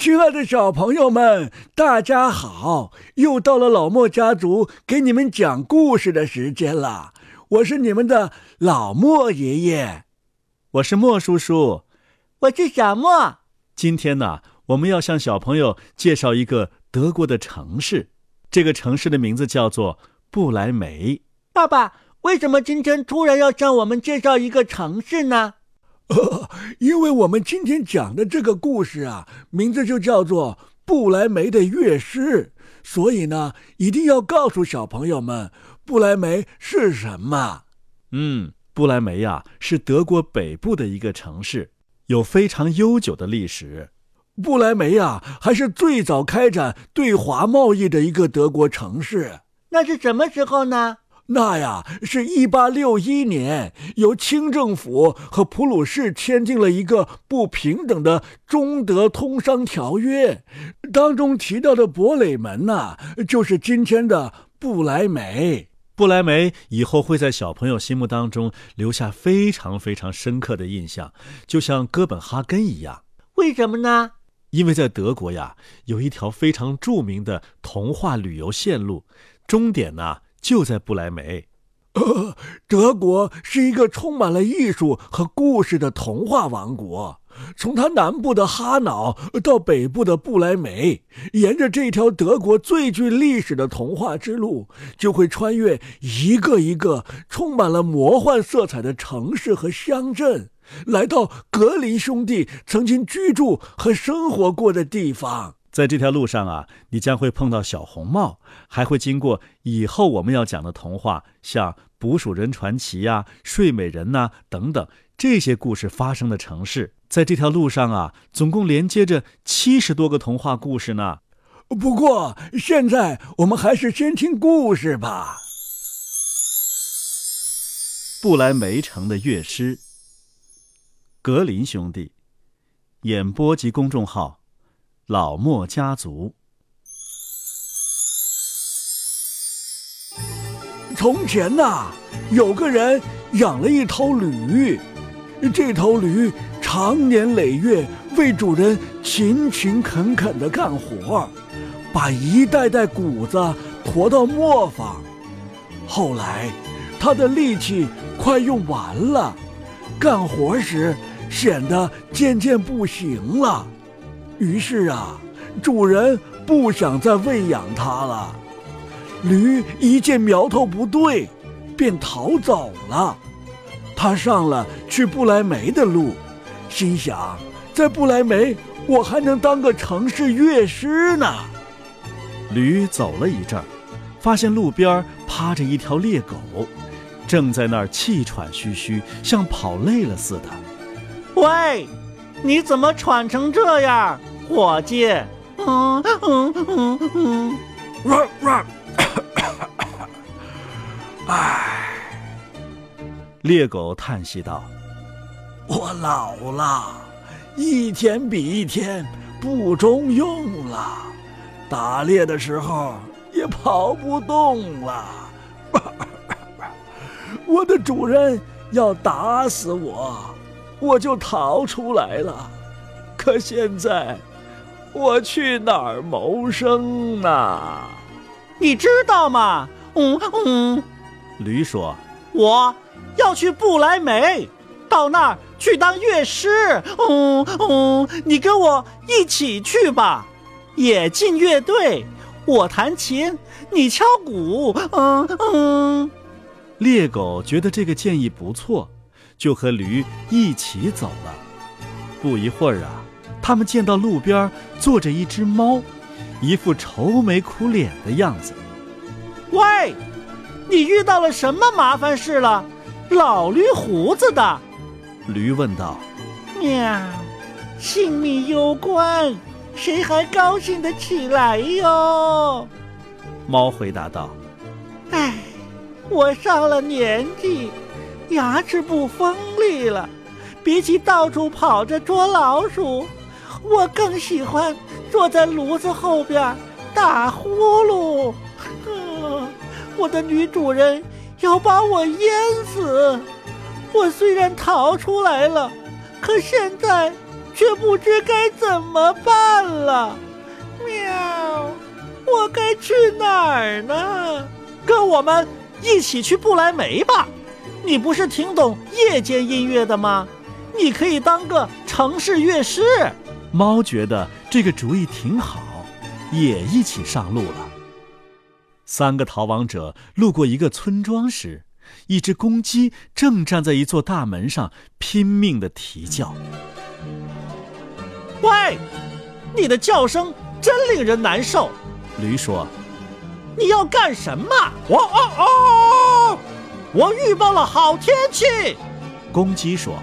亲爱的小朋友们，大家好！又到了老莫家族给你们讲故事的时间了。我是你们的老莫爷爷，我是莫叔叔，我是小莫。今天呢，我们要向小朋友介绍一个德国的城市，这个城市的名字叫做不来梅。爸爸，为什么今天突然要向我们介绍一个城市呢？呃，因为我们今天讲的这个故事啊，名字就叫做《不莱梅的乐师》，所以呢，一定要告诉小朋友们，不莱梅是什么。嗯，不莱梅呀，是德国北部的一个城市，有非常悠久的历史。不莱梅呀，还是最早开展对华贸易的一个德国城市。那是什么时候呢？那呀，是一八六一年，由清政府和普鲁士签订了一个不平等的中德通商条约，当中提到的博垒门呐，就是今天的不来梅。不来梅以后会在小朋友心目当中留下非常非常深刻的印象，就像哥本哈根一样。为什么呢？因为在德国呀，有一条非常著名的童话旅游线路，终点呢。就在不来梅，呃，德国是一个充满了艺术和故事的童话王国。从它南部的哈瑙到北部的不来梅，沿着这条德国最具历史的童话之路，就会穿越一个一个充满了魔幻色彩的城市和乡镇，来到格林兄弟曾经居住和生活过的地方。在这条路上啊，你将会碰到小红帽，还会经过以后我们要讲的童话，像《捕鼠人传奇》呀、《睡美人》呐等等这些故事发生的城市。在这条路上啊，总共连接着七十多个童话故事呢。不过现在我们还是先听故事吧。不来梅城的乐师，格林兄弟，演播及公众号。老莫家族。从前呐，有个人养了一头驴，这头驴长年累月为主人勤勤恳恳的干活，把一袋袋谷子驮到磨坊。后来，他的力气快用完了，干活时显得渐渐不行了。于是啊，主人不想再喂养它了。驴一见苗头不对，便逃走了。他上了去不来梅的路，心想，在不来梅，我还能当个城市乐师呢。驴走了一阵儿，发现路边趴着一条猎狗，正在那儿气喘吁吁，像跑累了似的。喂，你怎么喘成这样？伙计，嗯嗯嗯嗯，哇哇，唉，猎狗叹息道：“我老了，一天比一天不中用了，打猎的时候也跑不动了。我的主人要打死我，我就逃出来了。可现在……”我去哪儿谋生呢？你知道吗？嗯嗯，驴说：“我要去不来梅，到那儿去当乐师。嗯嗯，你跟我一起去吧，也进乐队。我弹琴，你敲鼓。嗯嗯。”猎狗觉得这个建议不错，就和驴一起走了。不一会儿啊。他们见到路边坐着一只猫，一副愁眉苦脸的样子。喂，你遇到了什么麻烦事了？老驴胡子的，驴问道。喵，性命攸关，谁还高兴得起来哟？猫回答道。唉，我上了年纪，牙齿不锋利了，比起到处跑着捉老鼠。我更喜欢坐在炉子后边打呼噜。我的女主人要把我淹死。我虽然逃出来了，可现在却不知该怎么办了。喵，我该去哪儿呢？跟我们一起去不来梅吧。你不是挺懂夜间音乐的吗？你可以当个城市乐师。猫觉得这个主意挺好，也一起上路了。三个逃亡者路过一个村庄时，一只公鸡正站在一座大门上拼命的啼叫。喂，你的叫声真令人难受。驴说：“你要干什么？”我哦哦，我预报了好天气。公鸡说：“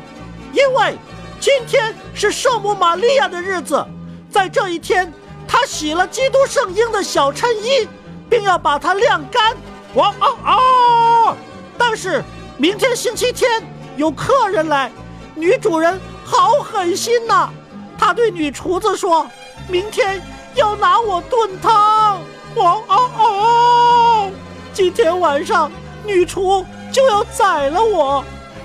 因为今天是圣母玛利亚的日子，在这一天，她洗了基督圣婴的小衬衣，并要把它晾干。”哇哦哦，但是明天星期天有客人来，女主人好狠心呐。她对女厨子说：“明天要拿我炖汤。”哇哦哦！今天晚上女厨就要宰了我，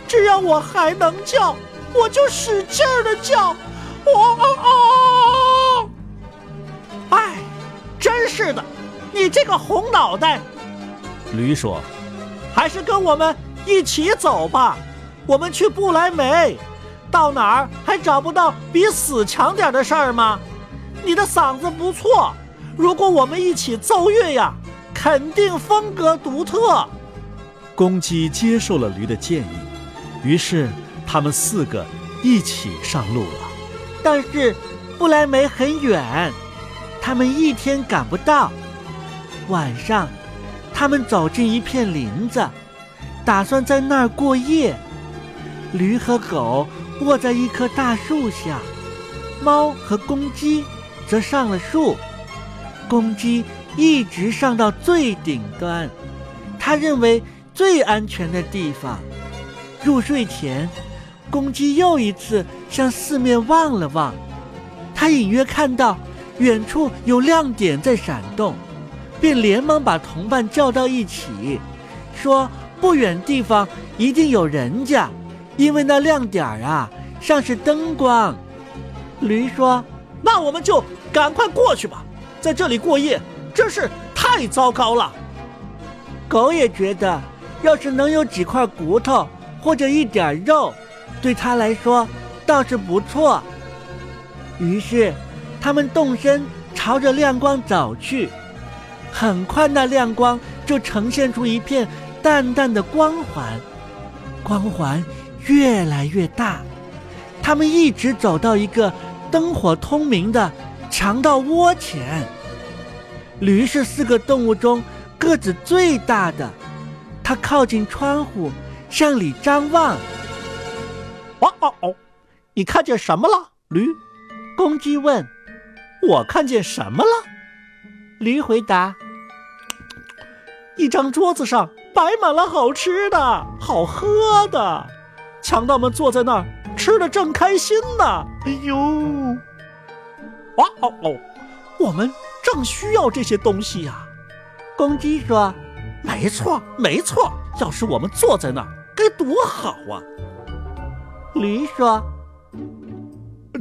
只要我还能叫，我就使劲儿的叫。哦哦哦！哎，真是的，你这个红脑袋！驴说：“还是跟我们一起走吧，我们去不来梅。”到哪儿还找不到比死强点的事儿吗？你的嗓子不错，如果我们一起奏乐呀，肯定风格独特。公鸡接受了驴的建议，于是他们四个一起上路了。但是不来梅很远，他们一天赶不到。晚上，他们走进一片林子，打算在那儿过夜。驴和狗。卧在一棵大树下，猫和公鸡则上了树。公鸡一直上到最顶端，它认为最安全的地方。入睡前，公鸡又一次向四面望了望，它隐约看到远处有亮点在闪动，便连忙把同伴叫到一起，说：“不远地方一定有人家。”因为那亮点儿啊，像是灯光。驴说：“那我们就赶快过去吧，在这里过夜真是太糟糕了。”狗也觉得，要是能有几块骨头或者一点肉，对他来说倒是不错。于是，他们动身朝着亮光走去。很快，那亮光就呈现出一片淡淡的光环，光环。越来越大，他们一直走到一个灯火通明的强盗窝前。驴是四个动物中个子最大的，它靠近窗户向里张望。哦哦，你看见什么了？驴，公鸡问。我看见什么了？驴回答。一张桌子上摆满了好吃的好喝的。强盗们坐在那儿吃的正开心呢。哎呦，哇哦哦，我们正需要这些东西呀。公鸡说：“没错，没错。要是我们坐在那儿，该多好啊。”驴说：“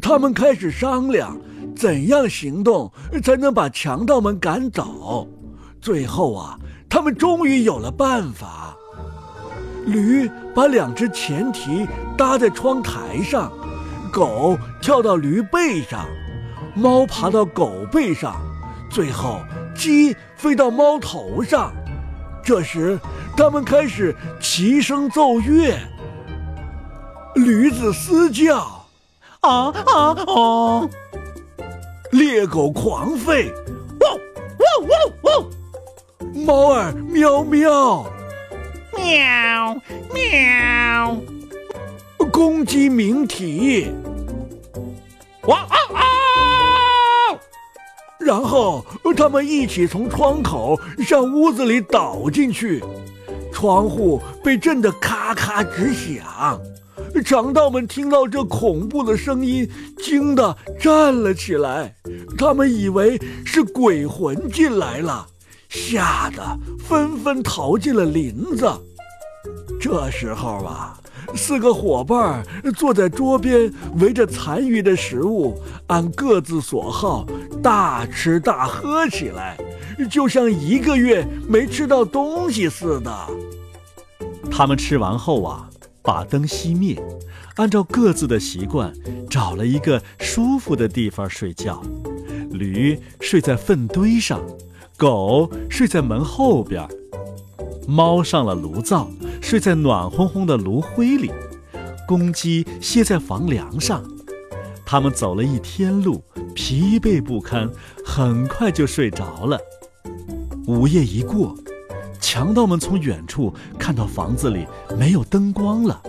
他们开始商量怎样行动才能把强盗们赶走。最后啊，他们终于有了办法。”驴把两只前蹄搭在窗台上，狗跳到驴背上，猫爬到狗背上，最后鸡飞到猫头上。这时，他们开始齐声奏乐，驴子嘶叫，啊啊啊！猎狗狂吠，汪汪汪汪！猫儿喵喵。喵喵！公鸡鸣啼，哇啊啊！然后他们一起从窗口向屋子里倒进去，窗户被震得咔咔直响。强盗们听到这恐怖的声音，惊得站了起来。他们以为是鬼魂进来了。吓得纷纷逃进了林子。这时候啊，四个伙伴坐在桌边，围着残余的食物，按各自所好大吃大喝起来，就像一个月没吃到东西似的。他们吃完后啊，把灯熄灭，按照各自的习惯，找了一个舒服的地方睡觉。驴睡在粪堆上，狗睡在门后边，猫上了炉灶，睡在暖烘烘的炉灰里，公鸡歇在房梁上。他们走了一天路，疲惫不堪，很快就睡着了。午夜一过。强盗们从远处看到房子里没有灯光了，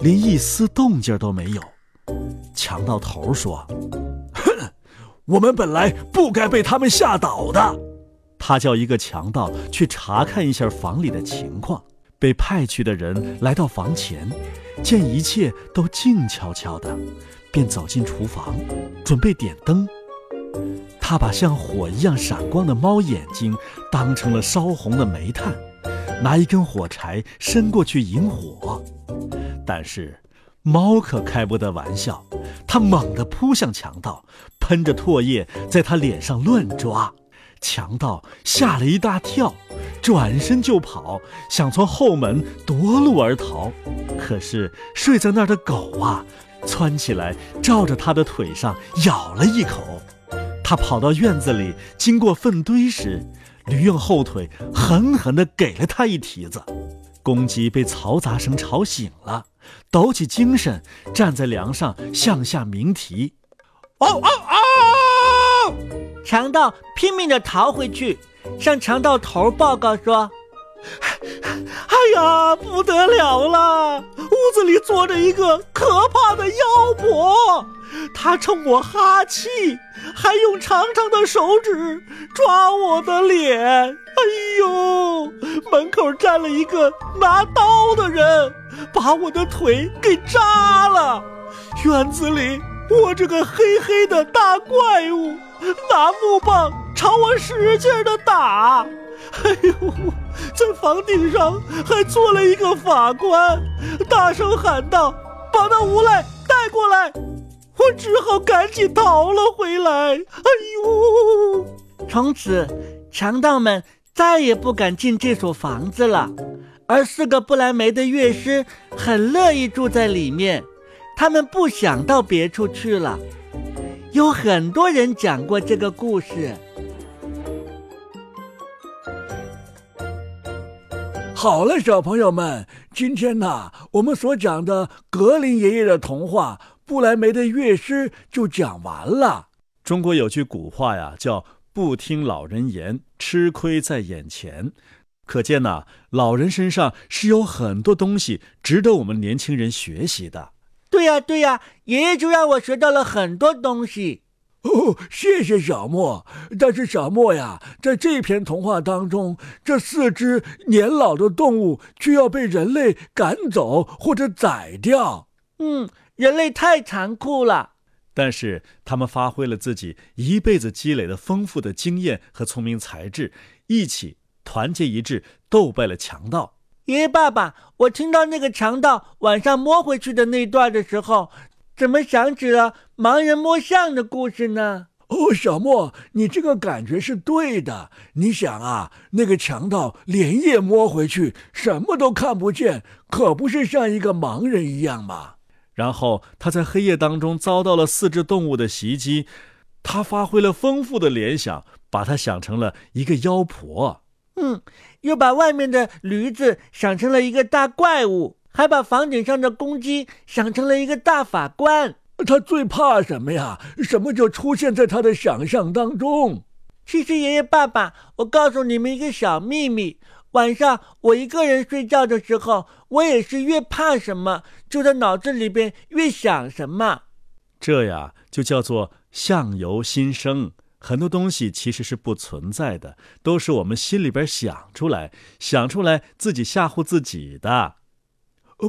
连一丝动静都没有。强盗头说：“哼，我们本来不该被他们吓倒的。”他叫一个强盗去查看一下房里的情况。被派去的人来到房前，见一切都静悄悄的，便走进厨房，准备点灯。他把像火一样闪光的猫眼睛当成了烧红的煤炭，拿一根火柴伸过去引火，但是猫可开不得玩笑，它猛地扑向强盗，喷着唾液在他脸上乱抓。强盗吓了一大跳，转身就跑，想从后门夺路而逃。可是睡在那儿的狗啊，窜起来照着他的腿上咬了一口。他跑到院子里，经过粪堆时，驴用后腿狠狠地给了他一蹄子。公鸡被嘈杂声吵醒了，抖起精神，站在梁上向下鸣啼。嗷嗷嗷！强盗拼命地逃回去，向强盗头报告说：“ 哎呀，不得了了！屋子里坐着一个可怕的妖婆。”他冲我哈气，还用长长的手指抓我的脸。哎呦！门口站了一个拿刀的人，把我的腿给扎了。院子里卧着个黑黑的大怪物，拿木棒朝我使劲的打。哎呦！在房顶上还坐了一个法官，大声喊道：“把那无赖带过来！”我只好赶紧逃了回来。哎呦！从此，强盗们再也不敢进这所房子了，而四个不来梅的乐师很乐意住在里面，他们不想到别处去了。有很多人讲过这个故事。好了，小朋友们，今天呢，我们所讲的格林爷爷的童话。不来梅的乐师就讲完了。中国有句古话呀，叫“不听老人言，吃亏在眼前”。可见呐，老人身上是有很多东西值得我们年轻人学习的。对呀，对呀，爷爷就让我学到了很多东西。哦，谢谢小莫。但是小莫呀，在这篇童话当中，这四只年老的动物却要被人类赶走或者宰掉。嗯。人类太残酷了，但是他们发挥了自己一辈子积累的丰富的经验和聪明才智，一起团结一致，斗败了强盗。爷爷、爸爸，我听到那个强盗晚上摸回去的那段的时候，怎么想起了盲人摸象的故事呢？哦，小莫，你这个感觉是对的。你想啊，那个强盗连夜摸回去，什么都看不见，可不是像一个盲人一样吗？然后他在黑夜当中遭到了四只动物的袭击，他发挥了丰富的联想，把他想成了一个妖婆，嗯，又把外面的驴子想成了一个大怪物，还把房顶上的公鸡想成了一个大法官。他最怕什么呀？什么就出现在他的想象当中。其实，爷爷、爸爸，我告诉你们一个小秘密。晚上我一个人睡觉的时候，我也是越怕什么，就在脑子里边越想什么。这呀，就叫做相由心生。很多东西其实是不存在的，都是我们心里边想出来、想出来自己吓唬自己的。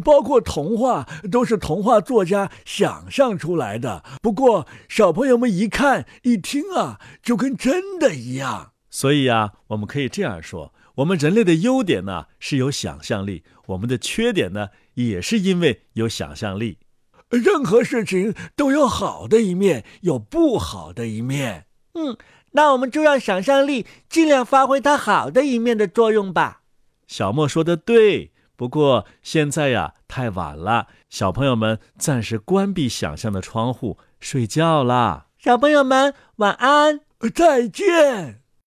包括童话，都是童话作家想象出来的。不过小朋友们一看一听啊，就跟真的一样。所以呀，我们可以这样说。我们人类的优点呢是有想象力，我们的缺点呢也是因为有想象力。任何事情都有好的一面，有不好的一面。嗯，那我们就让想象力尽量发挥它好的一面的作用吧。小莫说的对，不过现在呀太晚了，小朋友们暂时关闭想象的窗户，睡觉啦。小朋友们晚安，再见。